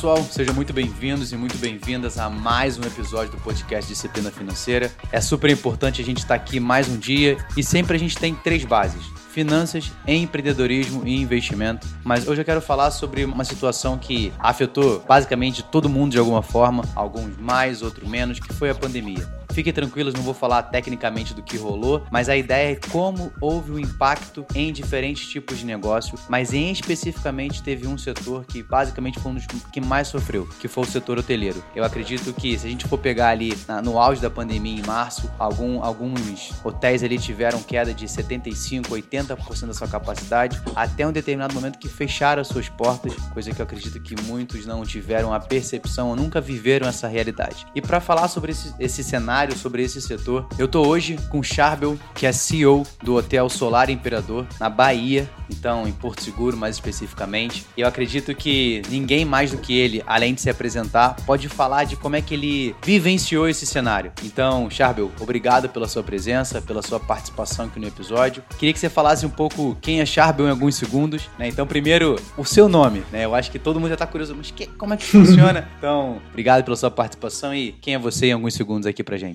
pessoal, sejam muito bem-vindos e muito bem-vindas a mais um episódio do podcast Disciplina Financeira. É super importante a gente estar aqui mais um dia e sempre a gente tem três bases: finanças, empreendedorismo e investimento. Mas hoje eu quero falar sobre uma situação que afetou basicamente todo mundo de alguma forma, alguns mais, outros menos, que foi a pandemia. Fiquem tranquilos, não vou falar tecnicamente do que rolou, mas a ideia é como houve o um impacto em diferentes tipos de negócio, mas em especificamente teve um setor que basicamente foi um dos que mais sofreu, que foi o setor hoteleiro. Eu acredito que se a gente for pegar ali no auge da pandemia em março, algum, alguns hotéis ali tiveram queda de 75, 80% da sua capacidade, até um determinado momento que fecharam as suas portas, coisa que eu acredito que muitos não tiveram a percepção ou nunca viveram essa realidade. E para falar sobre esse, esse cenário cenário sobre esse setor. Eu tô hoje com Charbel, que é CEO do Hotel Solar Imperador, na Bahia, então em Porto Seguro mais especificamente. Eu acredito que ninguém mais do que ele, além de se apresentar, pode falar de como é que ele vivenciou esse cenário. Então, Charbel, obrigado pela sua presença, pela sua participação aqui no episódio. Queria que você falasse um pouco quem é Charbel em alguns segundos, né? Então, primeiro, o seu nome, né? Eu acho que todo mundo já tá curioso, mas que, como é que funciona? então, obrigado pela sua participação e quem é você em alguns segundos aqui pra gente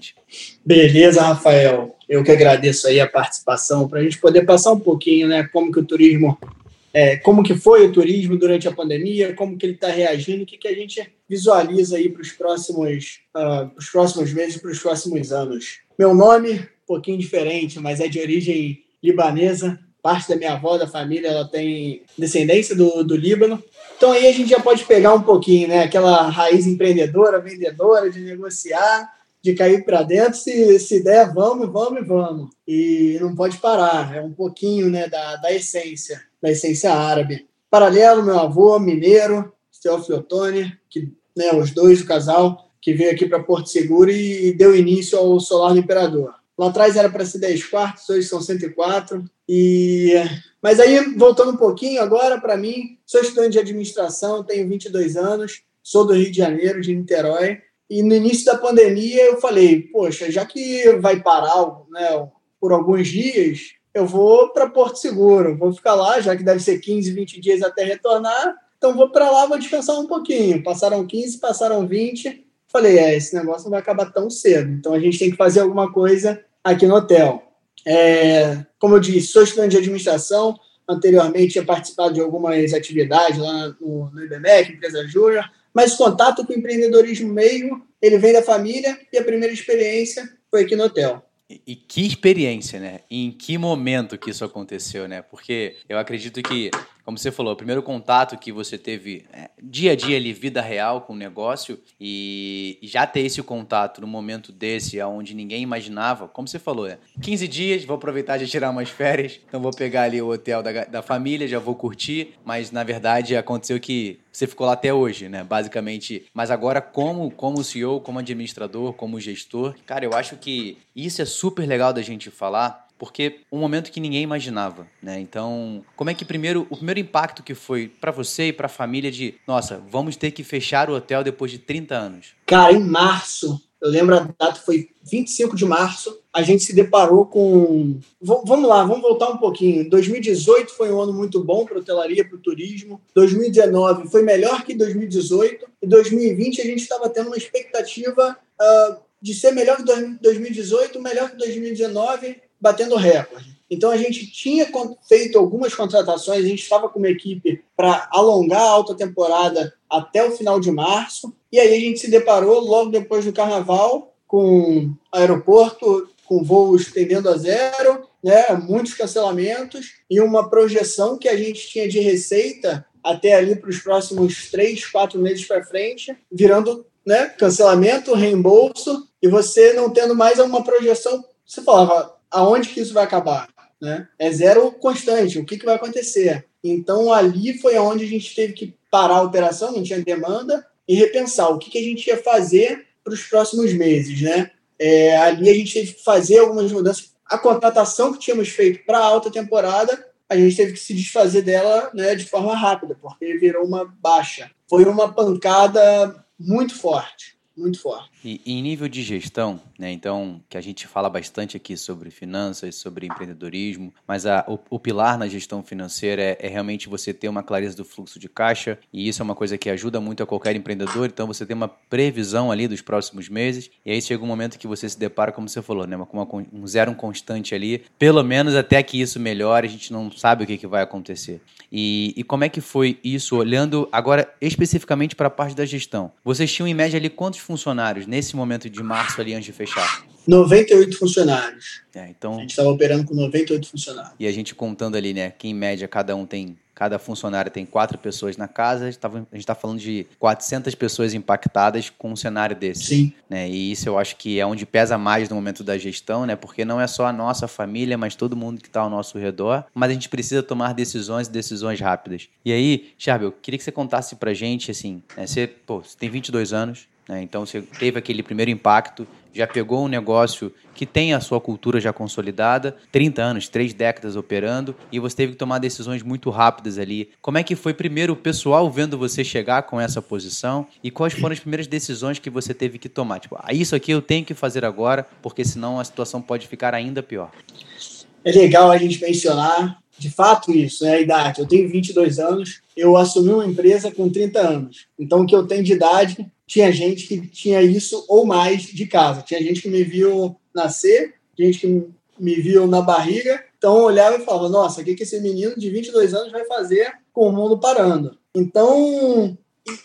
Beleza, Rafael. Eu que agradeço aí a participação para a gente poder passar um pouquinho, né, como que o turismo, é, como que foi o turismo durante a pandemia, como que ele está reagindo, o que, que a gente visualiza aí para os próximos, uh, os próximos meses, para os próximos anos. Meu nome, um pouquinho diferente, mas é de origem libanesa. Parte da minha avó, da família, ela tem descendência do, do Líbano. Então aí a gente já pode pegar um pouquinho, né? Aquela raiz empreendedora, vendedora, de negociar, de cair para dentro, se, se der, vamos, vamos, vamos. E não pode parar, é um pouquinho né, da, da essência, da essência árabe. Paralelo, meu avô, mineiro, Teófilo Ottoni, que né, os dois, o casal, que veio aqui para Porto Seguro e, e deu início ao Solar do Imperador. Lá atrás era para ser 10 quartos, hoje são 104. E... Mas aí, voltando um pouquinho agora, para mim, sou estudante de administração, tenho 22 anos, sou do Rio de Janeiro, de Niterói, e no início da pandemia eu falei, poxa, já que vai parar né, por alguns dias, eu vou para Porto Seguro, vou ficar lá, já que deve ser 15, 20 dias até retornar, então vou para lá, vou descansar um pouquinho. Passaram 15, passaram 20, falei, é, esse negócio não vai acabar tão cedo, então a gente tem que fazer alguma coisa aqui no hotel. É, como eu disse, sou estudante de administração, anteriormente tinha participado de algumas atividades lá no, no IBMEC, Empresa Júnior, mas contato com o empreendedorismo mesmo, ele vem da família e a primeira experiência foi aqui no hotel. E, e que experiência, né? E em que momento que isso aconteceu, né? Porque eu acredito que como você falou, o primeiro contato que você teve é, dia a dia ali, vida real com o negócio, e já ter esse contato no momento desse, onde ninguém imaginava, como você falou, é 15 dias, vou aproveitar de tirar umas férias, então vou pegar ali o hotel da, da família, já vou curtir, mas na verdade aconteceu que você ficou lá até hoje, né? Basicamente. Mas agora, como, como CEO, como administrador, como gestor, cara, eu acho que isso é super legal da gente falar, porque um momento que ninguém imaginava, né? Então, como é que primeiro o primeiro impacto que foi para você e para a família de, nossa, vamos ter que fechar o hotel depois de 30 anos? Cara, em março, eu lembro a data foi 25 de março, a gente se deparou com v vamos lá, vamos voltar um pouquinho. 2018 foi um ano muito bom para hotelaria, para o turismo. 2019 foi melhor que 2018 e 2020 a gente estava tendo uma expectativa uh, de ser melhor que 2018, melhor que 2019 batendo recorde. Então a gente tinha feito algumas contratações, a gente estava com uma equipe para alongar a alta temporada até o final de março, e aí a gente se deparou logo depois do carnaval com aeroporto com voos tendendo a zero, né, muitos cancelamentos e uma projeção que a gente tinha de receita até ali para os próximos três, quatro meses para frente, virando né, cancelamento, reembolso, e você não tendo mais uma projeção. Você falava, aonde que isso vai acabar? Né? É zero constante, o que, que vai acontecer? Então, ali foi onde a gente teve que parar a operação, não tinha demanda, e repensar o que, que a gente ia fazer para os próximos meses. Né? É, ali a gente teve que fazer algumas mudanças. A contratação que tínhamos feito para a alta temporada, a gente teve que se desfazer dela né, de forma rápida, porque virou uma baixa. Foi uma pancada muito forte. muito forte. E em nível de gestão, né, então, que a gente fala bastante aqui sobre finanças, sobre empreendedorismo, mas a, o, o pilar na gestão financeira é, é, realmente você ter uma clareza do fluxo de caixa, e isso é uma coisa que ajuda muito a qualquer empreendedor, então você tem uma previsão ali dos próximos meses, e aí chega um momento que você se depara, como você falou, né, com um zero constante ali, pelo menos até que isso melhore, a gente não sabe o que, que vai acontecer. E, e como é que foi isso, olhando agora especificamente para a parte da gestão? Vocês tinham em média ali quantos funcionários nesse momento de março ali antes de fechar? 98 funcionários. É, então... A gente estava operando com 98 funcionários. E a gente contando ali, né, que em média cada um tem cada funcionário tem quatro pessoas na casa, a gente está falando de 400 pessoas impactadas com um cenário desse. Sim. Né? E isso eu acho que é onde pesa mais no momento da gestão, né? porque não é só a nossa família, mas todo mundo que está ao nosso redor, mas a gente precisa tomar decisões e decisões rápidas. E aí, Charbel, eu queria que você contasse para gente, assim, né? você, pô, você tem 22 anos, né? Então você teve aquele primeiro impacto, já pegou um negócio que tem a sua cultura já consolidada, 30 anos, três décadas operando, e você teve que tomar decisões muito rápidas ali. Como é que foi primeiro o pessoal vendo você chegar com essa posição e quais foram as primeiras decisões que você teve que tomar? Tipo, ah, isso aqui eu tenho que fazer agora, porque senão a situação pode ficar ainda pior. É legal a gente mencionar de fato isso, é a idade. Eu tenho 22 anos, eu assumi uma empresa com 30 anos. Então, o que eu tenho de idade tinha gente que tinha isso ou mais de casa. Tinha gente que me viu nascer, gente que me viu na barriga. Então eu olhava e falava: Nossa, o que, esse menino de 22 anos vai fazer com o mundo parando? Então,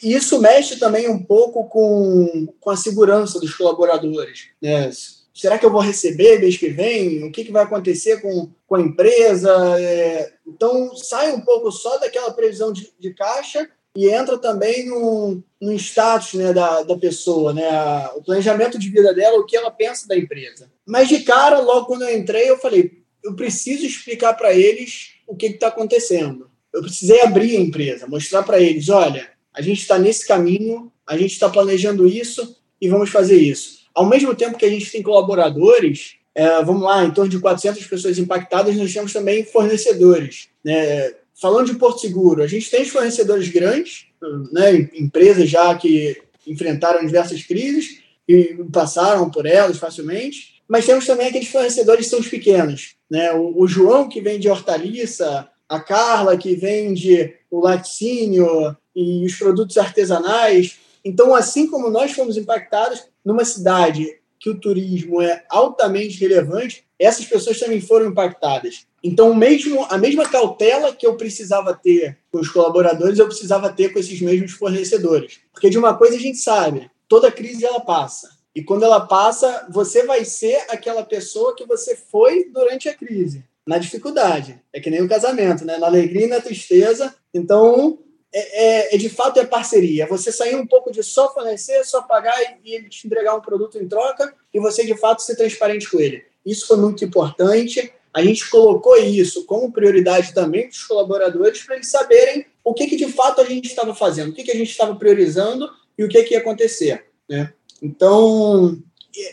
isso mexe também um pouco com, com a segurança dos colaboradores. Né? Será que eu vou receber mês que vem? O que, que vai acontecer com, com a empresa? É, então, sai um pouco só daquela previsão de, de caixa e entra também no, no status né, da, da pessoa, né, a, o planejamento de vida dela, o que ela pensa da empresa. Mas de cara, logo quando eu entrei, eu falei, eu preciso explicar para eles o que está acontecendo. Eu precisei abrir a empresa, mostrar para eles, olha, a gente está nesse caminho, a gente está planejando isso e vamos fazer isso. Ao mesmo tempo que a gente tem colaboradores, é, vamos lá, em torno de 400 pessoas impactadas, nós temos também fornecedores. Né? falando de Porto Seguro, a gente tem fornecedores grandes, né, empresas já que enfrentaram diversas crises e passaram por elas facilmente, mas temos também aqueles fornecedores que são os pequenos. Né? O, o João, que vende hortaliça, a Carla, que vende o laticínio e os produtos artesanais. Então, assim como nós fomos impactados numa cidade que o turismo é altamente relevante, essas pessoas também foram impactadas. Então, mesmo a mesma cautela que eu precisava ter com os colaboradores, eu precisava ter com esses mesmos fornecedores. Porque de uma coisa a gente sabe, toda crise ela passa. E quando ela passa, você vai ser aquela pessoa que você foi durante a crise, na dificuldade. É que nem o casamento, né? Na alegria e na tristeza. Então, é, é, é de fato é parceria. Você sair um pouco de só fornecer, só pagar e ele te entregar um produto em troca e você de fato ser transparente com ele. Isso foi muito importante. A gente colocou isso como prioridade também para os colaboradores, para eles saberem o que, que de fato a gente estava fazendo, o que, que a gente estava priorizando e o que, que ia acontecer. Né? Então,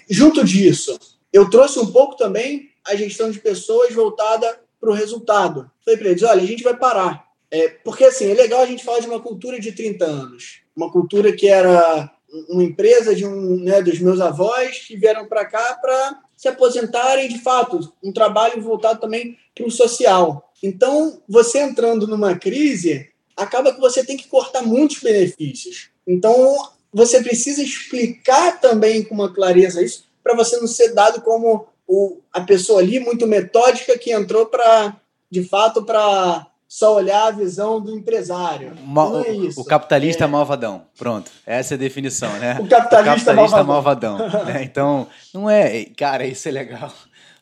junto disso, eu trouxe um pouco também a gestão de pessoas voltada para o resultado. Falei para eles: olha, a gente vai parar. É, porque assim, é legal a gente falar de uma cultura de 30 anos, uma cultura que era uma empresa de um, né, dos meus avós que vieram para cá para se aposentarem de fato, um trabalho voltado também para o social. Então, você entrando numa crise, acaba que você tem que cortar muitos benefícios. Então, você precisa explicar também com uma clareza isso, para você não ser dado como o, a pessoa ali muito metódica que entrou para, de fato, para só olhar a visão do empresário. Mal, é o capitalista é... malvadão. Pronto. Essa é a definição, né? O capitalista, o capitalista malvadão. malvadão né? Então, não é. Cara, isso é legal.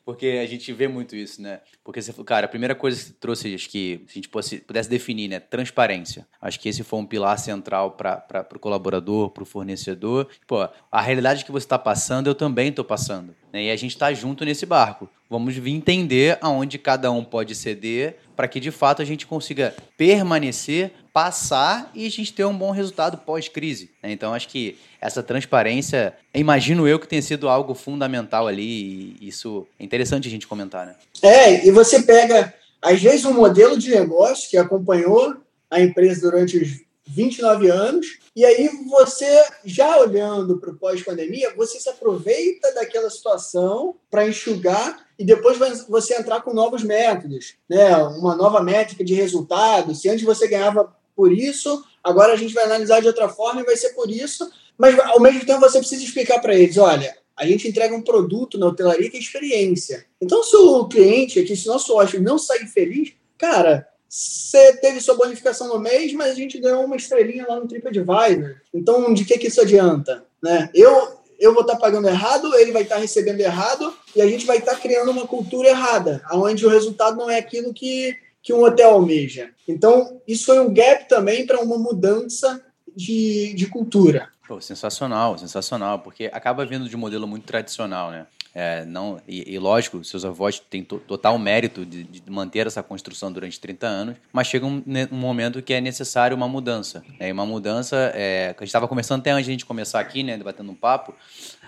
Porque a gente vê muito isso, né? Porque você cara, a primeira coisa que você trouxe, acho que se a gente pudesse definir, né? Transparência. Acho que esse foi um pilar central para o colaborador, para o fornecedor. Pô, a realidade que você está passando, eu também estou passando. Né? E a gente está junto nesse barco. Vamos entender aonde cada um pode ceder para que de fato a gente consiga permanecer, passar e a gente ter um bom resultado pós-crise. Né? Então acho que essa transparência, imagino eu que tenha sido algo fundamental ali e isso é interessante a gente comentar, né? É, e você pega às vezes um modelo de negócio que acompanhou a empresa durante os 29 anos, e aí você, já olhando para o pós-pandemia, você se aproveita daquela situação para enxugar e depois você entrar com novos métodos, né? uma nova métrica de resultado. Se antes você ganhava por isso, agora a gente vai analisar de outra forma e vai ser por isso. Mas, ao mesmo tempo, você precisa explicar para eles, olha, a gente entrega um produto na hotelaria que é experiência. Então, se o cliente aqui, se o nosso hóspede não sair feliz, cara, você teve sua bonificação no mês, mas a gente ganhou uma estrelinha lá no TripAdvisor. Então, de que, que isso adianta? Né? Eu, eu vou estar tá pagando errado, ele vai estar tá recebendo errado, e a gente vai estar tá criando uma cultura errada, onde o resultado não é aquilo que, que um hotel almeja. Então, isso foi um gap também para uma mudança de, de cultura. Pô, sensacional, sensacional, porque acaba vindo de um modelo muito tradicional, né? É, não, e, e, lógico, seus avós têm to, total mérito de, de, manter essa construção durante 30 anos, mas chega um, um momento que é necessário uma mudança. Né? E uma mudança, é, a gente estava conversando até antes de a gente começar aqui, né, debatendo um papo,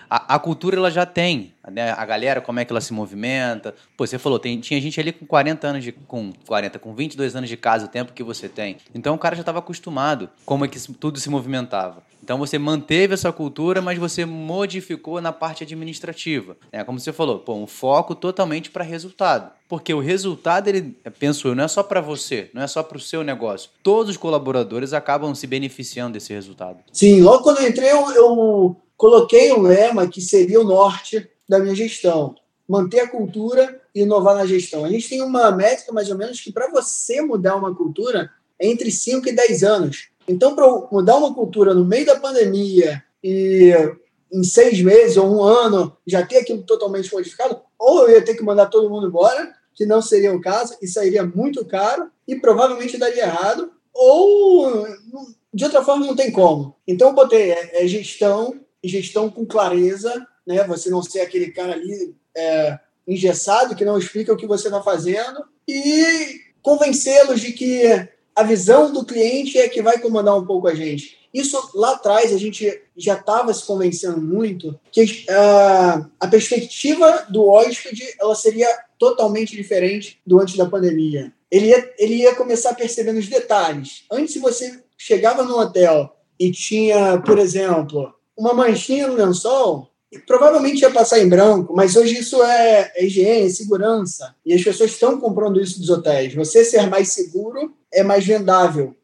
a, a, cultura ela já tem, né? A galera, como é que ela se movimenta. Pô, você falou, tem, tinha gente ali com 40 anos de. com 40, com 22 anos de casa, o tempo que você tem. Então o cara já estava acostumado como é que tudo se movimentava. Então você manteve essa cultura, mas você modificou na parte administrativa. É como você falou, pô, um foco totalmente para resultado. Porque o resultado, ele, penso eu, não é só para você, não é só para o seu negócio. Todos os colaboradores acabam se beneficiando desse resultado. Sim, logo quando eu entrei, eu, eu coloquei um lema que seria o norte da minha gestão. Manter a cultura e inovar na gestão. A gente tem uma métrica, mais ou menos, que para você mudar uma cultura é entre 5 e 10 anos. Então, para mudar uma cultura no meio da pandemia e em seis meses ou um ano já ter aquilo totalmente modificado, ou eu ia ter que mandar todo mundo embora, que não seria o caso, e sairia muito caro e provavelmente daria errado, ou de outra forma não tem como. Então, botei é, é gestão, gestão com clareza, né? Você não ser aquele cara ali é, engessado que não explica o que você está fazendo e convencê-los de que a visão do cliente é que vai comandar um pouco a gente. Isso lá atrás a gente já estava se convencendo muito que uh, a perspectiva do hóspede ela seria totalmente diferente do antes da pandemia. Ele ia, ele ia começar a perceber nos detalhes. Antes, se você chegava no hotel e tinha, por exemplo, uma manchinha no lençol, provavelmente ia passar em branco, mas hoje isso é, é higiene, segurança. E as pessoas estão comprando isso dos hotéis. Você ser mais seguro é mais vendável.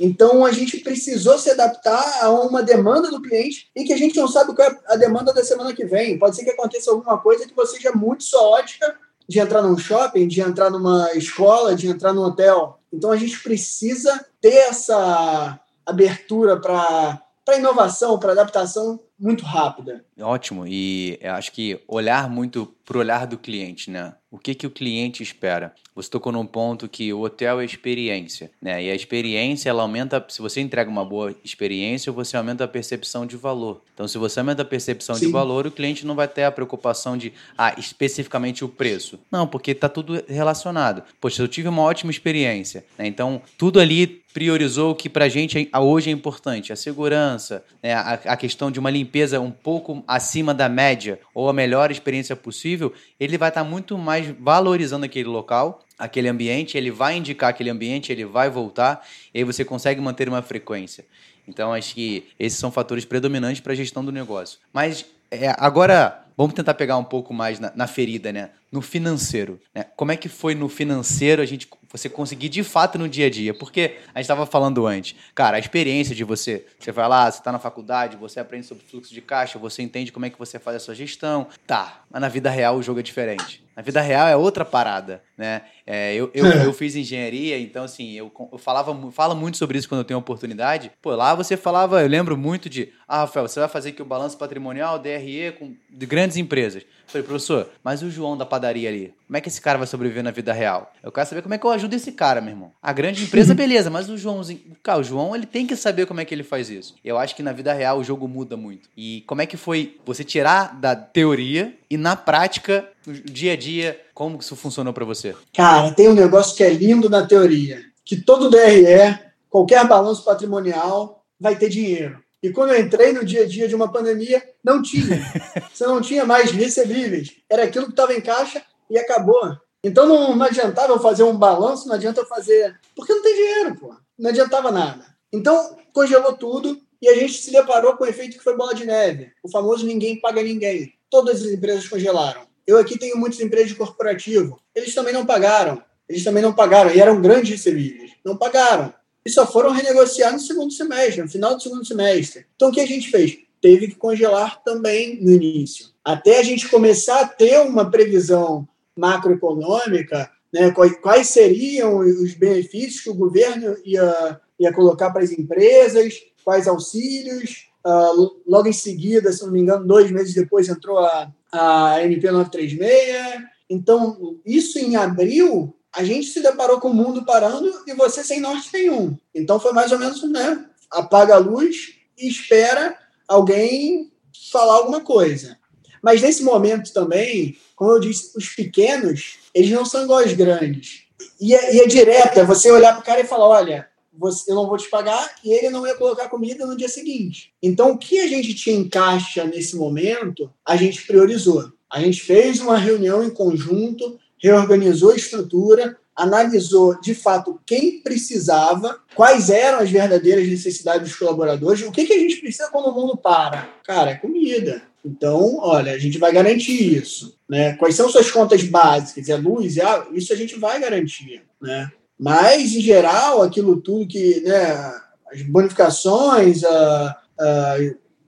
Então a gente precisou se adaptar a uma demanda do cliente e que a gente não sabe qual é a demanda da semana que vem. Pode ser que aconteça alguma coisa que você seja muito sua ótica de entrar num shopping, de entrar numa escola, de entrar num hotel. Então a gente precisa ter essa abertura para inovação, para adaptação muito rápida. Ótimo, e acho que olhar muito para o olhar do cliente, né? O que, que o cliente espera? Você tocou num ponto que o hotel é experiência, né? E a experiência, ela aumenta, se você entrega uma boa experiência, você aumenta a percepção de valor. Então, se você aumenta a percepção Sim. de valor, o cliente não vai ter a preocupação de, ah, especificamente o preço. Não, porque está tudo relacionado. Poxa, eu tive uma ótima experiência, né? Então, tudo ali priorizou o que para a gente hoje é importante, a segurança, né? a, a questão de uma limpeza um pouco acima da média ou a melhor experiência possível, ele vai estar tá muito mais valorizando aquele local, aquele ambiente, ele vai indicar aquele ambiente, ele vai voltar, e aí você consegue manter uma frequência. Então, acho que esses são fatores predominantes para a gestão do negócio. Mas é, agora, vamos tentar pegar um pouco mais na, na ferida, né? No financeiro. Né? Como é que foi no financeiro a gente você conseguir de fato no dia a dia. Porque a gente estava falando antes, cara, a experiência de você, você vai lá, você está na faculdade, você aprende sobre fluxo de caixa, você entende como é que você faz a sua gestão. Tá, mas na vida real o jogo é diferente. Na vida real é outra parada, né? É, eu, eu, eu, fiz engenharia, então assim, eu, eu falava falo muito sobre isso quando eu tenho oportunidade. Pô, lá você falava, eu lembro muito de, ah, Rafael, você vai fazer aqui o balanço patrimonial, DRE, com, de grandes empresas. Eu falei, professor, mas o João da padaria ali, como é que esse cara vai sobreviver na vida real? Eu quero saber como é que eu ajudo esse cara, meu irmão. A grande empresa, beleza, mas o Joãozinho, cara, o João, ele tem que saber como é que ele faz isso. Eu acho que na vida real o jogo muda muito. E como é que foi você tirar da teoria e na prática, no dia a dia, como isso funcionou para você? Cara, tem um negócio que é lindo na teoria, que todo DRE, qualquer balanço patrimonial vai ter dinheiro. E quando eu entrei no dia a dia de uma pandemia, não tinha. Você não tinha mais recebíveis. Era aquilo que estava em caixa e acabou. Então não, não adiantava eu fazer um balanço, não adianta eu fazer. Porque não tem dinheiro, pô. Não adiantava nada. Então, congelou tudo e a gente se deparou com o efeito que foi bola de neve. O famoso ninguém paga ninguém. Todas as empresas congelaram. Eu aqui tenho muitas empresas de corporativo. Eles também não pagaram. Eles também não pagaram. E eram grandes recebíveis. Não pagaram. E só foram renegociar no segundo semestre, no final do segundo semestre. Então, o que a gente fez? Teve que congelar também no início. Até a gente começar a ter uma previsão macroeconômica, né, quais seriam os benefícios que o governo ia, ia colocar para as empresas, quais auxílios. Uh, logo em seguida, se não me engano, dois meses depois entrou a, a MP 936. Então, isso em abril, a gente se deparou com o mundo parando e você sem norte nenhum. Então, foi mais ou menos, né? Apaga a luz e espera alguém falar alguma coisa. Mas nesse momento também, como eu disse, os pequenos, eles não são igual aos grandes. E é, e é direto, é você olhar para o cara e falar: olha, você, eu não vou te pagar, e ele não ia colocar comida no dia seguinte. Então, o que a gente tinha em caixa nesse momento, a gente priorizou. A gente fez uma reunião em conjunto, reorganizou a estrutura, analisou de fato quem precisava, quais eram as verdadeiras necessidades dos colaboradores, o que, que a gente precisa quando o mundo para. Cara, é comida. Então, olha, a gente vai garantir isso. Né? Quais são suas contas básicas? É luz? É água? Isso a gente vai garantir. Né? Mas, em geral, aquilo tudo que. Né, as bonificações, a, a,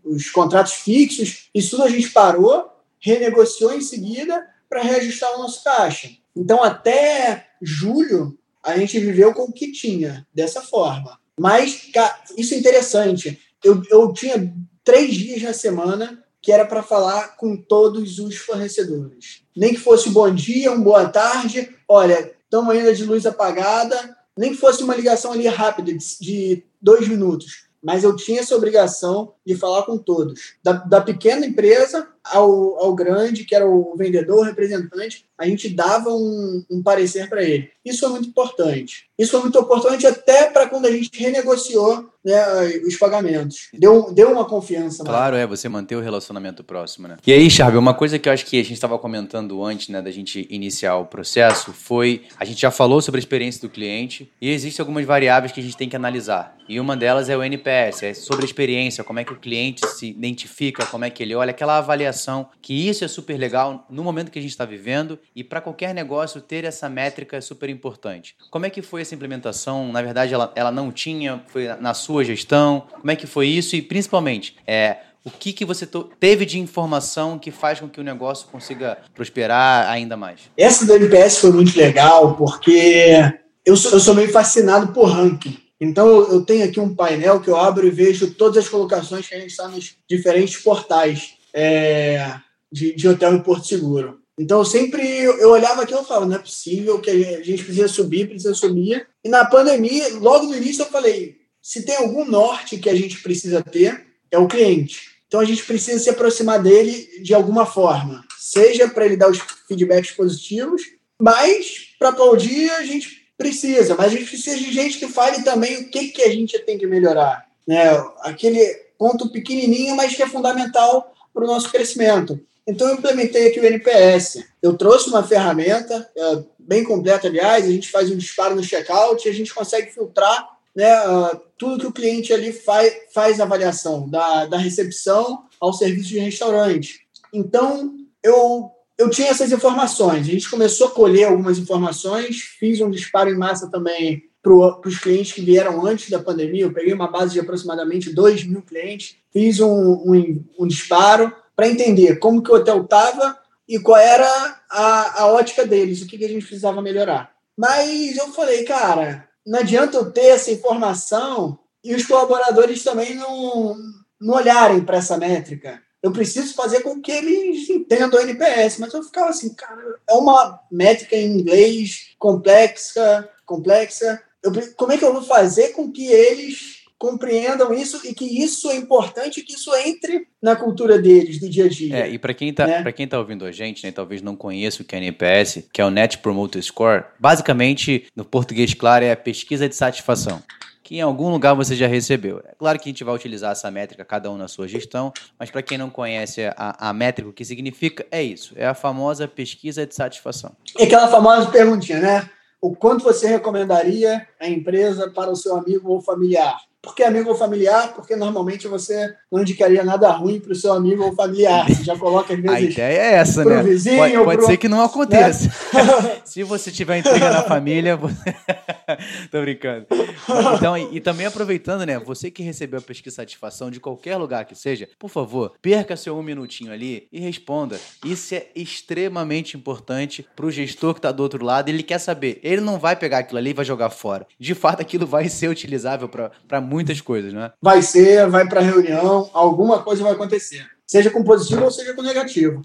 os contratos fixos, isso tudo a gente parou, renegociou em seguida para reajustar o nosso caixa. Então, até julho, a gente viveu com o que tinha, dessa forma. Mas, isso é interessante. Eu, eu tinha três dias na semana que era para falar com todos os fornecedores. Nem que fosse bom dia, um boa tarde, olha, estamos ainda de luz apagada, nem que fosse uma ligação ali rápida, de, de dois minutos. Mas eu tinha essa obrigação de falar com todos, da, da pequena empresa ao, ao grande, que era o vendedor, o representante, a gente dava um, um parecer para ele. Isso é muito importante. Isso foi muito importante até para quando a gente renegociou né, os pagamentos. Deu, deu uma confiança. Claro, é, você manter o relacionamento próximo, né? E aí, Charlie, uma coisa que eu acho que a gente estava comentando antes, né, da gente iniciar o processo, foi, a gente já falou sobre a experiência do cliente e existem algumas variáveis que a gente tem que analisar. E uma delas é o NPS, é sobre a experiência, como é que o cliente se identifica, como é que ele olha, aquela avaliação, que isso é super legal no momento que a gente está vivendo e para qualquer negócio ter essa métrica é super importante. Como é que foi essa implementação? Na verdade, ela, ela não tinha, foi na sua gestão? Como é que foi isso? E principalmente, é, o que, que você teve de informação que faz com que o negócio consiga prosperar ainda mais? Essa do NPS foi muito legal, porque eu sou, eu sou meio fascinado por ranking. Então, eu tenho aqui um painel que eu abro e vejo todas as colocações que a gente está nos diferentes portais é, de, de hotel em Porto Seguro. Então, sempre eu olhava aquilo e falava, não é possível que a gente precisa subir, precisa subir. E na pandemia, logo no início, eu falei, se tem algum norte que a gente precisa ter, é o cliente. Então, a gente precisa se aproximar dele de alguma forma. Seja para ele dar os feedbacks positivos, mas para aplaudir a gente Precisa, mas a gente precisa de gente que fale também o que, que a gente tem que melhorar. Né? Aquele ponto pequenininho, mas que é fundamental para o nosso crescimento. Então, eu implementei aqui o NPS. Eu trouxe uma ferramenta é, bem completa, aliás, a gente faz um disparo no checkout e a gente consegue filtrar né, uh, tudo que o cliente ali faz, faz avaliação, da, da recepção ao serviço de restaurante. Então, eu eu tinha essas informações. A gente começou a colher algumas informações, fiz um disparo em massa também para os clientes que vieram antes da pandemia. Eu peguei uma base de aproximadamente 2 mil clientes, fiz um, um, um disparo para entender como que o hotel estava e qual era a, a ótica deles, o que, que a gente precisava melhorar. Mas eu falei, cara, não adianta eu ter essa informação e os colaboradores também não, não olharem para essa métrica eu preciso fazer com que eles entendam o NPS. Mas eu ficava assim, cara, é uma métrica em inglês complexa, complexa. Eu, como é que eu vou fazer com que eles compreendam isso e que isso é importante, que isso entre na cultura deles, do dia a dia. É, e para quem está né? quem tá ouvindo a gente, né, talvez não conheça o que é NPS, que é o Net Promoter Score, basicamente, no português claro, é a pesquisa de satisfação que em algum lugar você já recebeu. É claro que a gente vai utilizar essa métrica, cada um na sua gestão, mas para quem não conhece a, a métrica, o que significa, é isso. É a famosa pesquisa de satisfação. É aquela famosa perguntinha, né? O quanto você recomendaria a empresa para o seu amigo ou familiar? Porque amigo ou familiar, porque normalmente você não indicaria nada ruim para o seu amigo ou familiar. Você já coloca às vezes. A ideia é essa, né? Vizinho, pode, pode pro... ser que não aconteça. Né? Se você tiver intriga na família, você... tô brincando. Então, e, e, também aproveitando, né? Você que recebeu a pesquisa satisfação de qualquer lugar que seja, por favor, perca seu um minutinho ali e responda. Isso é extremamente importante para o gestor que está do outro lado. Ele quer saber. Ele não vai pegar aquilo ali e vai jogar fora. De fato, aquilo vai ser utilizável para muitas coisas, né? Vai ser, vai para reunião, alguma coisa vai acontecer. Seja com positivo ou seja com negativo.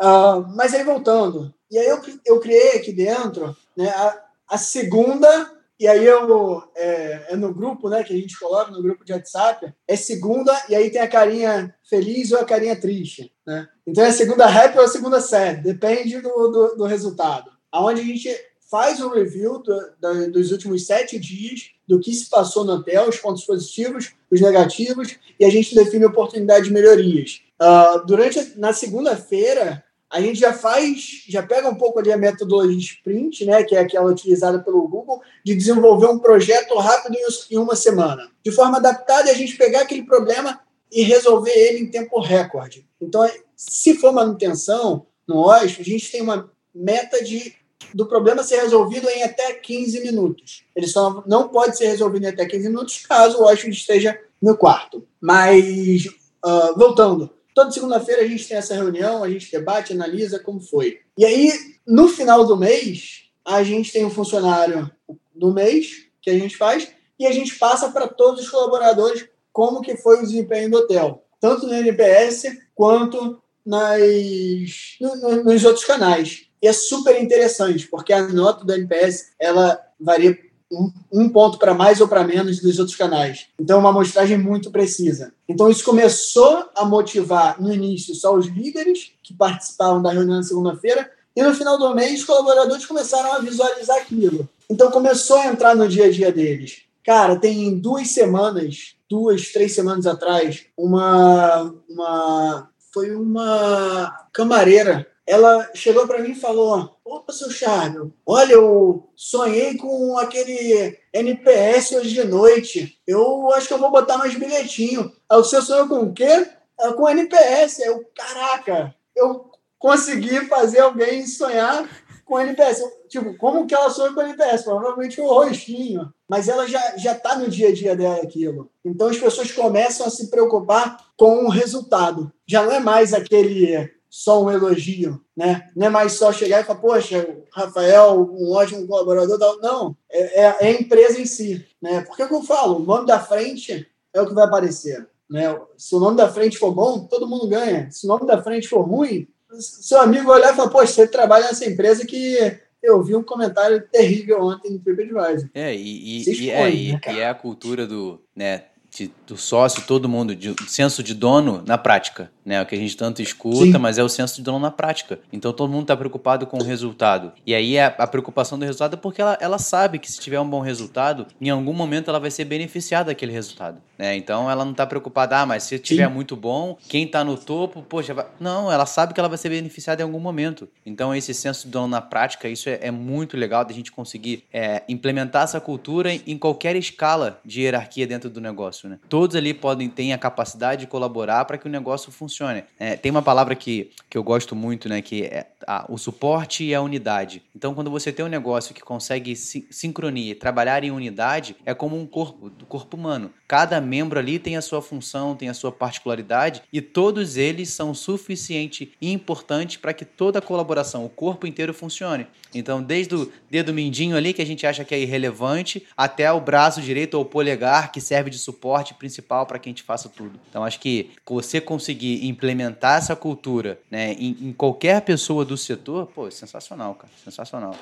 Uh, mas aí voltando, e aí eu, eu criei aqui dentro né, a, a segunda, e aí eu é, é, no grupo né, que a gente coloca, no grupo de WhatsApp, é segunda, e aí tem a carinha feliz ou a carinha triste. Né? Então é a segunda rap ou a segunda série, depende do, do, do resultado. Aonde a gente faz um review do, do, dos últimos sete dias, do que se passou no hotel, os pontos positivos, os negativos, e a gente define oportunidades de melhorias. Uh, durante na segunda-feira, a gente já faz, já pega um pouco ali a metodologia sprint, né, que é aquela utilizada pelo Google, de desenvolver um projeto rápido em uma semana, de forma adaptada a gente pegar aquele problema e resolver ele em tempo recorde. Então, se for manutenção no OS, a gente tem uma meta de do problema ser resolvido em até 15 minutos. Ele só não pode ser resolvido em até 15 minutos caso o hóspede esteja no quarto. Mas, uh, voltando, toda segunda-feira a gente tem essa reunião, a gente debate, analisa como foi. E aí, no final do mês, a gente tem um funcionário do mês que a gente faz e a gente passa para todos os colaboradores como que foi o desempenho do hotel, tanto no NPS quanto nas, no, nos outros canais. E é super interessante, porque a nota do NPS ela varia um, um ponto para mais ou para menos dos outros canais. Então, é uma amostragem muito precisa. Então, isso começou a motivar, no início, só os líderes que participavam da reunião na segunda-feira, e no final do mês, os colaboradores começaram a visualizar aquilo. Então, começou a entrar no dia a dia deles. Cara, tem duas semanas, duas, três semanas atrás, uma. uma foi uma camareira ela chegou para mim e falou: Opa, seu Charles, olha, eu sonhei com aquele NPS hoje de noite. Eu acho que eu vou botar mais bilhetinho. Aí o seu sonhou com o quê? Com NPS. Eu, caraca, eu consegui fazer alguém sonhar com NPS. Tipo, como que ela sonha com NPS? Provavelmente o rostinho. Mas ela já, já tá no dia a dia dela aquilo. Então as pessoas começam a se preocupar com o resultado. Já não é mais aquele só um elogio, né? Não é mais só chegar e falar, poxa, Rafael, um ótimo colaborador. Não, é, é, é a empresa em si, né? Porque, como eu falo, o nome da frente é o que vai aparecer, né? Se o nome da frente for bom, todo mundo ganha. Se o nome da frente for ruim, seu amigo vai olhar e falar, poxa, você trabalha nessa empresa que eu vi um comentário terrível ontem no TripAdvisor. É, e, e, e, é, né, e é a cultura do, né, de, do sócio, todo mundo, de, senso de dono na prática né? O que a gente tanto escuta, Sim. mas é o senso de dono na prática. Então todo mundo está preocupado com o resultado. E aí a, a, preocupação do resultado é porque ela, ela sabe que se tiver um bom resultado, em algum momento ela vai ser beneficiada daquele resultado. Né? Então ela não está preocupada, ah, mas se tiver Sim. muito bom, quem está no topo, poxa, vai... não, ela sabe que ela vai ser beneficiada em algum momento. Então esse senso de dono na prática, isso é, é muito legal da gente conseguir é, implementar essa cultura em, em qualquer escala de hierarquia dentro do negócio. Né? Todos ali podem ter a capacidade de colaborar para que o negócio funcione funcione. É, tem uma palavra que, que eu gosto muito, né? Que é o suporte e a unidade. Então, quando você tem um negócio que consegue si, sincronia, trabalhar em unidade, é como um corpo, do corpo humano. Cada membro ali tem a sua função, tem a sua particularidade e todos eles são suficiente e importantes para que toda a colaboração, o corpo inteiro funcione. Então, desde o dedo mindinho ali, que a gente acha que é irrelevante, até o braço direito ou polegar, que serve de suporte principal para que a gente faça tudo. Então, acho que você conseguir implementar essa cultura né, em, em qualquer pessoa do setor, pô, é sensacional, cara. Sensacional.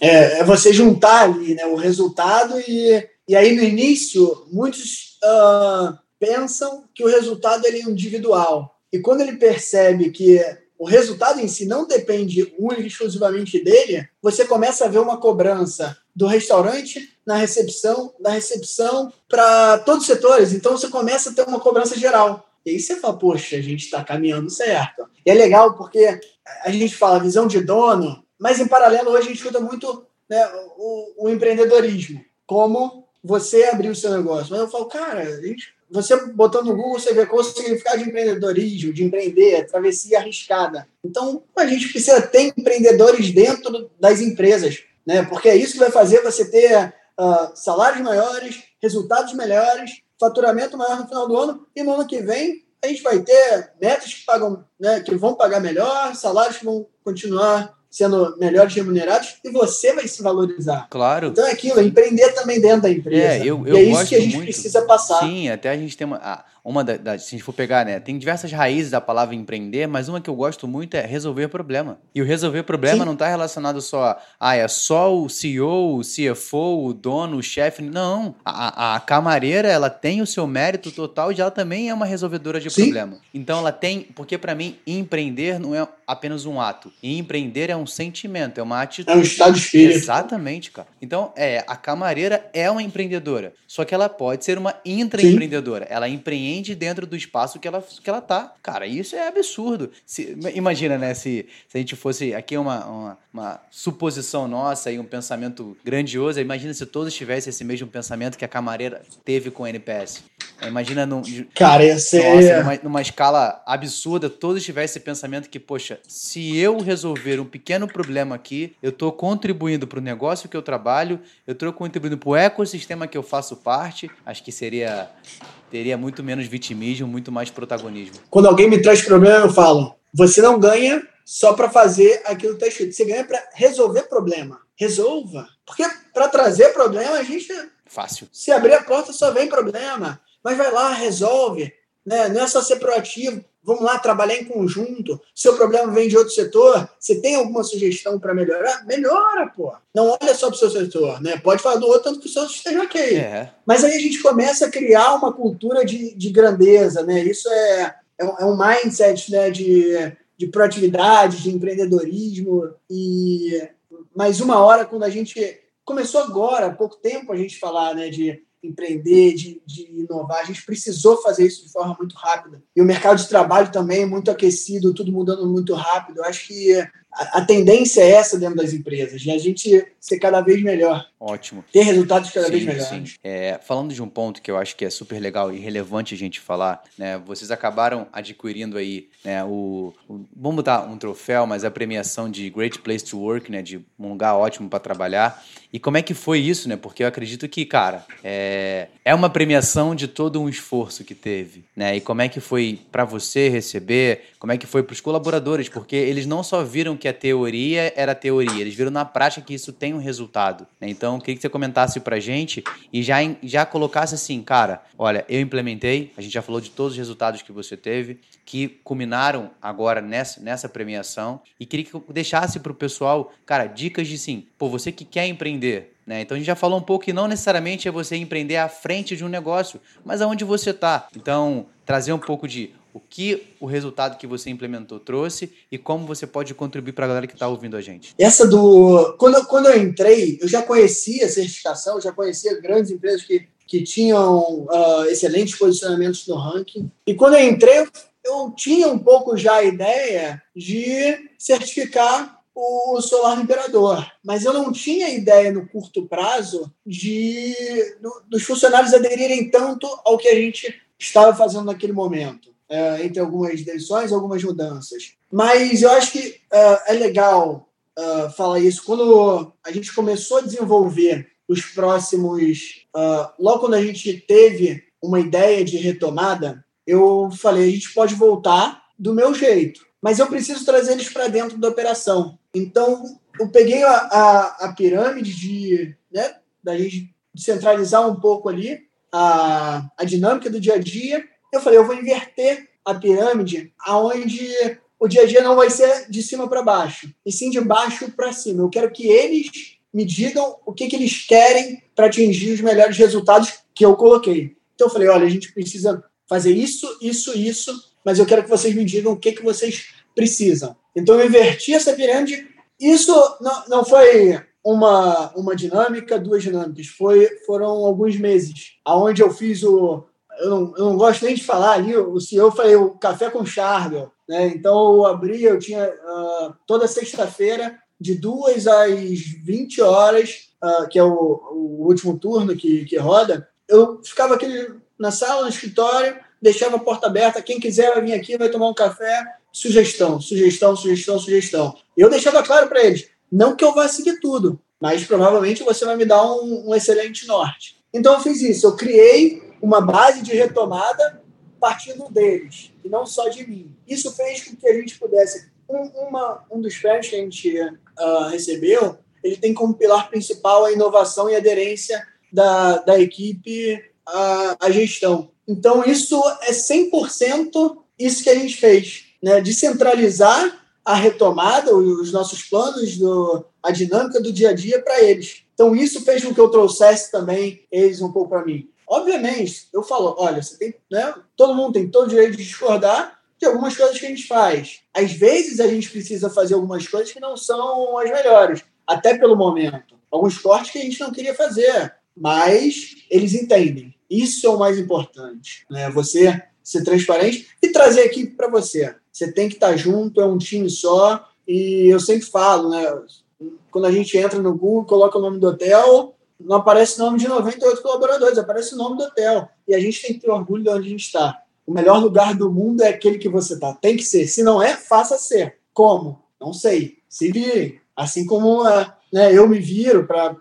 É, é você juntar ali né, o resultado e, e aí no início, muitos uh, pensam que o resultado ele é individual. E quando ele percebe que o resultado em si não depende única e exclusivamente dele, você começa a ver uma cobrança do restaurante na recepção, da recepção para todos os setores. Então você começa a ter uma cobrança geral. E aí você fala, poxa, a gente está caminhando certo. E é legal porque a gente fala visão de dono, mas em paralelo hoje a gente escuta muito né, o, o empreendedorismo como você abrir o seu negócio. Mas eu falo, cara, você botando no Google, você vê qual o significado de empreendedorismo, de empreender, travessia arriscada. Então, a gente precisa ter empreendedores dentro das empresas, né? Porque é isso que vai fazer você ter uh, salários maiores, resultados melhores, faturamento maior no final do ano e no ano que vem a gente vai ter metas que pagam, né, que vão pagar melhor, salários que vão continuar sendo melhores remunerados e você vai se valorizar. Claro. Então é aquilo, é empreender também dentro da empresa. É, eu, eu e é isso que a gente muito. precisa passar. Sim, até a gente tem uma uma da, da, se a gente for pegar, né? Tem diversas raízes da palavra empreender, mas uma que eu gosto muito é resolver problema. E o resolver problema Sim. não está relacionado só a, ah, é só o CEO, o CFO, o dono, o chefe. Não. A, a, camareira, ela tem o seu mérito total e ela também é uma resolvedora de Sim. problema. Então ela tem, porque para mim, empreender não é apenas um ato. E empreender é um sentimento, é uma atitude. É um estado de espírito. Exatamente, cara. Então, é, a camareira é uma empreendedora. Só que ela pode ser uma intraempreendedora. Ela empreende empreende dentro do espaço que ela, que ela tá. Cara, isso é absurdo. Se, imagina, né, se, se a gente fosse. Aqui é uma, uma, uma, suposição nossa e um pensamento grandioso. Imagina se todos tivessem esse mesmo pensamento que a camareira teve com o NPS. Imagina num, Cara, ia ser... nossa, numa, numa escala absurda, todos tivessem esse pensamento que, poxa, se eu resolver um pequeno problema aqui, eu estou contribuindo para o negócio que eu trabalho, eu estou contribuindo para o ecossistema que eu faço parte. Acho que seria teria muito menos vitimismo, muito mais protagonismo. Quando alguém me traz problema, eu falo: você não ganha só para fazer aquilo que está escrito, você ganha para resolver problema. Resolva. Porque para trazer problema, a gente. Fácil. Se abrir a porta, só vem problema. Mas vai lá, resolve. Né? Não é só ser proativo. Vamos lá trabalhar em conjunto. Seu problema vem de outro setor. Você tem alguma sugestão para melhorar? Melhora, pô. Não olha só para o seu setor, né? Pode falar do outro tanto que o seu esteja ok. É. Mas aí a gente começa a criar uma cultura de, de grandeza, né? Isso é, é, um, é um mindset né? de, de proatividade, de empreendedorismo. E mais uma hora, quando a gente começou agora, há pouco tempo, a gente falar né, de empreender, de, de inovar. A gente precisou fazer isso de forma muito rápida. E o mercado de trabalho também é muito aquecido, tudo mudando muito rápido. Eu acho que a, a tendência é essa dentro das empresas, de a gente ser cada vez melhor. Ótimo. Ter resultados cada sim, vez melhores. É, falando de um ponto que eu acho que é super legal e relevante a gente falar, né? Vocês acabaram adquirindo aí, né? O, o vamos botar um troféu, mas a premiação de Great Place to Work, né? De um lugar ótimo para trabalhar. E como é que foi isso, né? Porque eu acredito que, cara, é, é uma premiação de todo um esforço que teve, né? E como é que foi para você receber? Como é que foi para os colaboradores? Porque eles não só viram que a teoria era teoria, eles viram na prática que isso tem um resultado. Né? Então, eu queria que você comentasse pra gente e já, já colocasse assim, cara, olha, eu implementei, a gente já falou de todos os resultados que você teve, que culminaram agora nessa, nessa premiação, e queria que deixasse pro pessoal, cara, dicas de sim, pô, você que quer empreender, né? Então a gente já falou um pouco que não necessariamente é você empreender à frente de um negócio, mas aonde você está. Então, trazer um pouco de o que o resultado que você implementou trouxe e como você pode contribuir para a galera que está ouvindo a gente. Essa do. Quando, eu, quando eu entrei, eu já conhecia a certificação, já conhecia grandes empresas que, que tinham uh, excelentes posicionamentos no ranking. E quando eu entrei, eu tinha um pouco já a ideia de certificar o Solar Imperador, mas eu não tinha ideia no curto prazo de do, dos funcionários aderirem tanto ao que a gente estava fazendo naquele momento é, entre algumas decisões, algumas mudanças. Mas eu acho que uh, é legal uh, falar isso. Quando a gente começou a desenvolver os próximos. Logo quando a gente teve uma ideia de retomada, eu falei: a gente pode voltar do meu jeito, mas eu preciso trazer eles para dentro da operação. Então, eu peguei a, a, a pirâmide de. Né, da gente centralizar um pouco ali a, a dinâmica do dia a dia eu falei, eu vou inverter a pirâmide aonde o dia a dia não vai ser de cima para baixo, e sim de baixo para cima. Eu quero que eles me digam o que, que eles querem para atingir os melhores resultados que eu coloquei. Então eu falei, olha, a gente precisa fazer isso, isso, isso, mas eu quero que vocês me digam o que, que vocês precisam. Então eu inverti essa pirâmide. Isso não, não foi uma, uma dinâmica, duas dinâmicas. Foi, foram alguns meses, aonde eu fiz o, eu não, eu não gosto nem de falar ali, o CEO foi o Café com Charbel, né? Então eu abri, eu tinha uh, toda sexta-feira de 2 às 20 horas, uh, que é o, o, último turno que, que roda, eu ficava aqui na sala, no escritório, deixava a porta aberta, quem quiser vai vir aqui, vai tomar um café, sugestão, sugestão, sugestão, sugestão. Eu deixava claro para eles, não que eu vá seguir tudo, mas provavelmente você vai me dar um, um excelente norte. Então eu fiz isso, eu criei uma base de retomada partindo deles, e não só de mim. Isso fez com que a gente pudesse. Um, uma, um dos prêmios que a gente uh, recebeu, ele tem como pilar principal a inovação e aderência da, da equipe à, à gestão. Então, isso é 100% isso que a gente fez, né? descentralizar a retomada, os nossos planos, do, a dinâmica do dia a dia para eles. Então, isso fez com que eu trouxesse também eles um pouco para mim. Obviamente, eu falo, olha, você tem, né, todo mundo tem todo o direito de discordar de algumas coisas que a gente faz. Às vezes, a gente precisa fazer algumas coisas que não são as melhores, até pelo momento. Alguns cortes que a gente não queria fazer, mas eles entendem. Isso é o mais importante, né? Você ser transparente e trazer aqui para você. Você tem que estar junto, é um time só. E eu sempre falo, né? Quando a gente entra no Google, coloca o nome do hotel, não aparece o nome de 98 colaboradores, aparece o nome do hotel. E a gente tem que ter orgulho de onde a gente está. O melhor lugar do mundo é aquele que você está. Tem que ser. Se não é, faça ser. Como? Não sei. Se vire. Assim como é, né, eu me viro para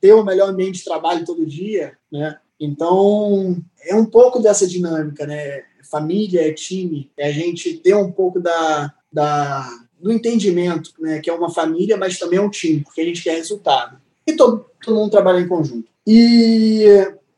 ter o melhor ambiente de trabalho todo dia. Né? Então, é um pouco dessa dinâmica. Né? Família é time. É a gente ter um pouco da, da, do entendimento, né? que é uma família, mas também é um time, porque a gente quer resultado e todo, todo mundo trabalha em conjunto. E,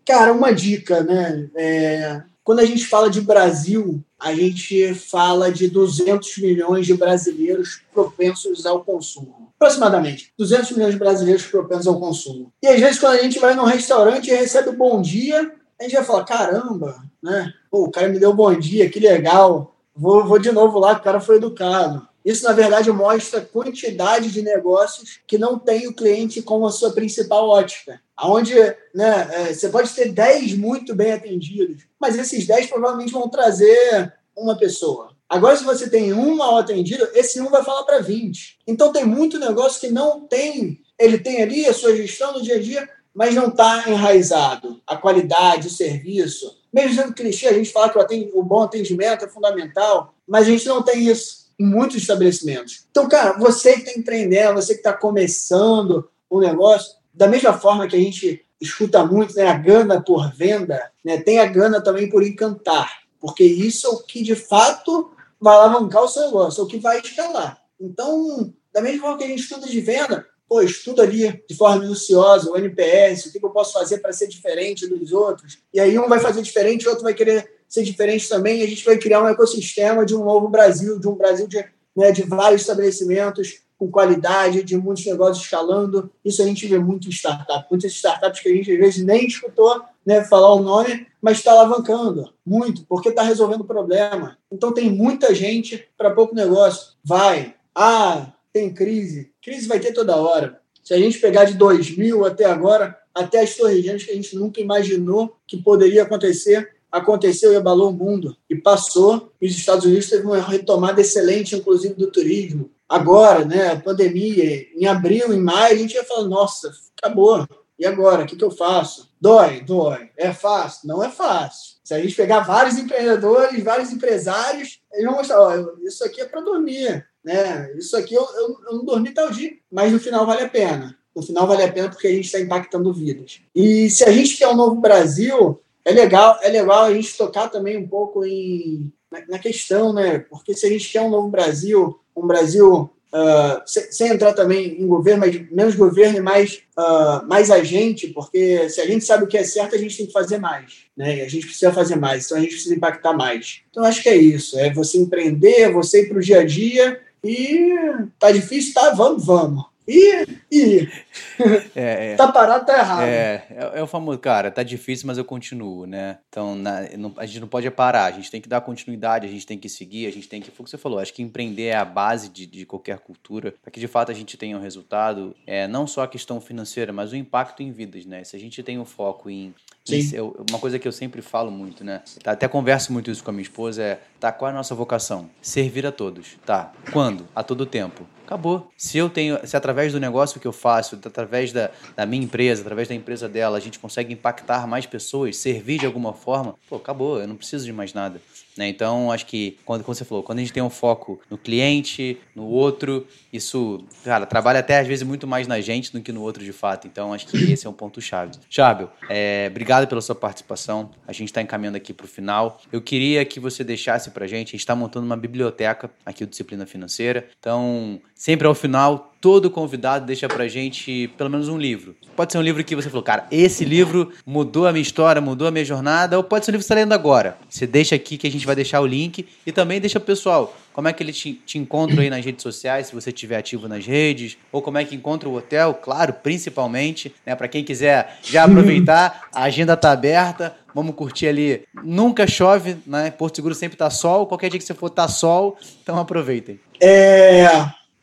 cara, uma dica, né? É, quando a gente fala de Brasil, a gente fala de 200 milhões de brasileiros propensos ao consumo. Aproximadamente. 200 milhões de brasileiros propensos ao consumo. E às vezes, quando a gente vai num restaurante e recebe um bom dia, a gente vai falar: caramba, né? Pô, o cara me deu um bom dia, que legal. Vou, vou de novo lá, o cara foi educado. Isso, na verdade, mostra a quantidade de negócios que não tem o cliente como a sua principal ótica. Onde né, é, você pode ter 10 muito bem atendidos, mas esses 10 provavelmente vão trazer uma pessoa. Agora, se você tem um mal atendido, esse um vai falar para 20. Então, tem muito negócio que não tem. Ele tem ali a sua gestão no dia a dia, mas não está enraizado. A qualidade, o serviço. Mesmo sendo clichê, a gente fala que o, o bom atendimento é fundamental, mas a gente não tem isso em muitos estabelecimentos. Então, cara, você que está empreendendo, você que está começando um negócio, da mesma forma que a gente escuta muito, né, a gana por venda, né, tem a gana também por encantar, porque isso é o que de fato vai alavancar o seu negócio, é o que vai escalar. Então, da mesma forma que a gente estuda de venda, pô, estuda ali de forma minuciosa o NPS, o que eu posso fazer para ser diferente dos outros, e aí um vai fazer diferente, o outro vai querer ser diferente também, e a gente vai criar um ecossistema de um novo Brasil, de um Brasil de, né, de vários estabelecimentos com qualidade, de muitos negócios escalando. Isso a gente vê muito em startup. Muitas startups que a gente às vezes nem escutou né, falar o nome, mas está alavancando muito, porque está resolvendo o problema. Então tem muita gente para pouco negócio. Vai. Ah, tem crise. Crise vai ter toda hora. Se a gente pegar de 2000 até agora, até as torres que a gente nunca imaginou que poderia acontecer, aconteceu e abalou o mundo e passou. E os Estados Unidos teve uma retomada excelente, inclusive do turismo. Agora, né, a pandemia, em abril, em maio, a gente ia falar: nossa, acabou. E agora? O que, que eu faço? Dói, dói. É fácil? Não é fácil. Se a gente pegar vários empreendedores, vários empresários, eles vão mostrar: ó, isso aqui é para dormir. Né? Isso aqui eu, eu, eu não dormi tal dia, mas no final vale a pena. No final vale a pena porque a gente está impactando vidas. E se a gente quer um novo Brasil, é legal, é legal a gente tocar também um pouco em, na, na questão, né? Porque se a gente quer um novo Brasil, um Brasil Uh, sem, entrar também em governo, mas menos governo e mais, uh, mais agente, porque se a gente sabe o que é certo, a gente tem que fazer mais. Né? E a gente precisa fazer mais, então a gente precisa impactar mais. Então acho que é isso: é você empreender, você ir para o dia a dia e tá difícil, tá? Vamos, vamos. E, e é, é, tá parado, tá errado. É, é, é, o famoso, cara, tá difícil, mas eu continuo, né? Então, na, não, a gente não pode parar, a gente tem que dar continuidade, a gente tem que seguir, a gente tem que. Foi o que você falou, acho que empreender é a base de, de qualquer cultura, para que de fato a gente tenha um resultado, é, não só a questão financeira, mas o impacto em vidas, né? Se a gente tem o um foco em Sim. Eu, uma coisa que eu sempre falo muito, né? Tá, até converso muito isso com a minha esposa é, tá, qual é a nossa vocação? Servir a todos. Tá. Quando? A todo tempo. Acabou. Se eu tenho, se através do negócio que eu faço, através da, da minha empresa, através da empresa dela, a gente consegue impactar mais pessoas, servir de alguma forma, pô, acabou, eu não preciso de mais nada. Né? Então, acho que, quando, como você falou, quando a gente tem um foco no cliente, no outro, isso, cara, trabalha até às vezes muito mais na gente do que no outro de fato. Então, acho que esse é um ponto-chave. Chábio, é, obrigado pela sua participação. A gente está encaminhando aqui para o final. Eu queria que você deixasse para gente, a gente está montando uma biblioteca aqui do Disciplina Financeira. Então, sempre ao final, todo convidado deixa pra gente pelo menos um livro. Pode ser um livro que você falou, cara, esse livro mudou a minha história, mudou a minha jornada, ou pode ser um livro que você está lendo agora. Você deixa aqui que a gente vai deixar o link e também deixa pro pessoal como é que ele te, te encontra aí nas redes sociais, se você estiver ativo nas redes, ou como é que encontra o hotel, claro, principalmente, né, para quem quiser já aproveitar, a agenda tá aberta, vamos curtir ali. Nunca chove, né? Porto Seguro sempre tá sol, qualquer dia que você for tá sol, então aproveitem. É,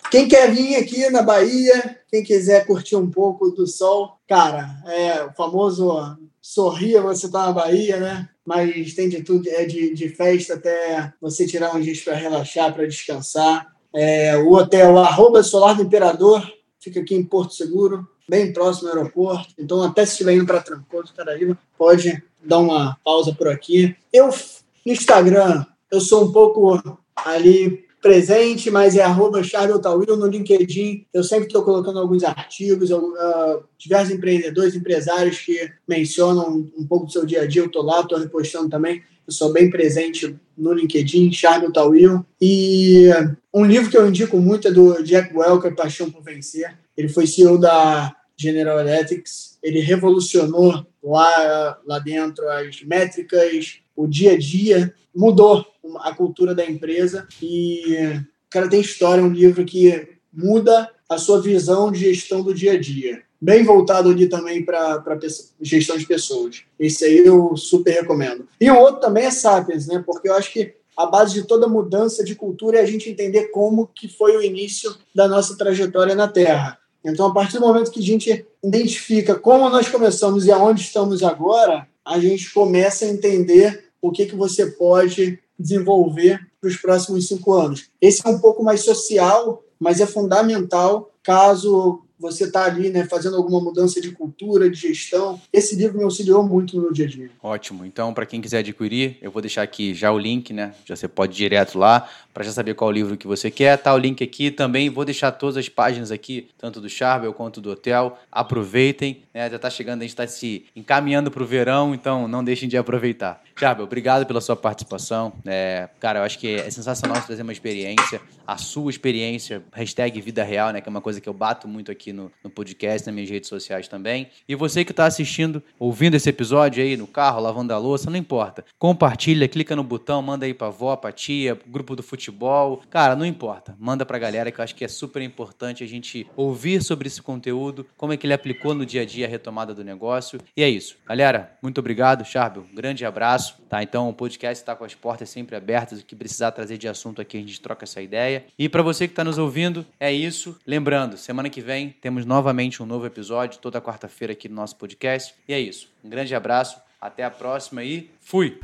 quem quer vir aqui na Bahia, quem quiser curtir um pouco do sol, cara, é o famoso sorria você tá na Bahia, né? Mas tem de tudo, é de, de festa até você tirar um dia para relaxar, para descansar. É, o hotel arroba Solar do Imperador fica aqui em Porto Seguro, bem próximo ao aeroporto. Então, até se estiver indo para Trancoso, Caraíba, pode dar uma pausa por aqui. Eu, no Instagram, eu sou um pouco ali presente, mas é arroba no LinkedIn. Eu sempre estou colocando alguns artigos, uh, diversos empreendedores, empresários que mencionam um pouco do seu dia a dia. Eu estou lá, estou repostando também. Eu sou bem presente no LinkedIn, Charles. E um livro que eu indico muito é do Jack Welker, Paixão por Vencer. Ele foi CEO da General Electric. Ele revolucionou lá, lá dentro as métricas, o dia a dia, mudou a cultura da empresa e cara tem história, um livro que muda a sua visão de gestão do dia a dia. Bem voltado ali também para gestão de pessoas. Esse aí eu super recomendo. E o outro também é Sapiens, né? Porque eu acho que a base de toda mudança de cultura é a gente entender como que foi o início da nossa trajetória na Terra. Então, a partir do momento que a gente identifica como nós começamos e aonde estamos agora, a gente começa a entender o que, que você pode desenvolver para os próximos cinco anos. Esse é um pouco mais social, mas é fundamental caso você está ali né, fazendo alguma mudança de cultura, de gestão. Esse livro me auxiliou muito no meu dia a dia. Ótimo. Então, para quem quiser adquirir, eu vou deixar aqui já o link, né? Já você pode ir direto lá para já saber qual livro que você quer. Tá o link aqui também. Vou deixar todas as páginas aqui, tanto do Charbel quanto do hotel. Aproveitem. Né? Já está chegando, a gente está se encaminhando para o verão, então não deixem de aproveitar. Charbel, obrigado pela sua participação. É, cara, eu acho que é sensacional trazer uma experiência, a sua experiência, hashtag vida real, né? Que é uma coisa que eu bato muito aqui no, no podcast, nas minhas redes sociais também. E você que está assistindo, ouvindo esse episódio aí no carro, lavando a louça, não importa. Compartilha, clica no botão, manda aí para avó, para tia, grupo do futebol. Cara, não importa. Manda para a galera que eu acho que é super importante a gente ouvir sobre esse conteúdo, como é que ele aplicou no dia a dia a retomada do negócio. E é isso. Galera, muito obrigado, Charbel. Um grande abraço, tá? Então o podcast está com as portas sempre abertas. O que precisar trazer de assunto aqui, a gente troca essa ideia. E para você que está nos ouvindo, é isso. Lembrando, semana que vem temos novamente um novo episódio, toda quarta-feira aqui no nosso podcast. E é isso. Um grande abraço, até a próxima e fui!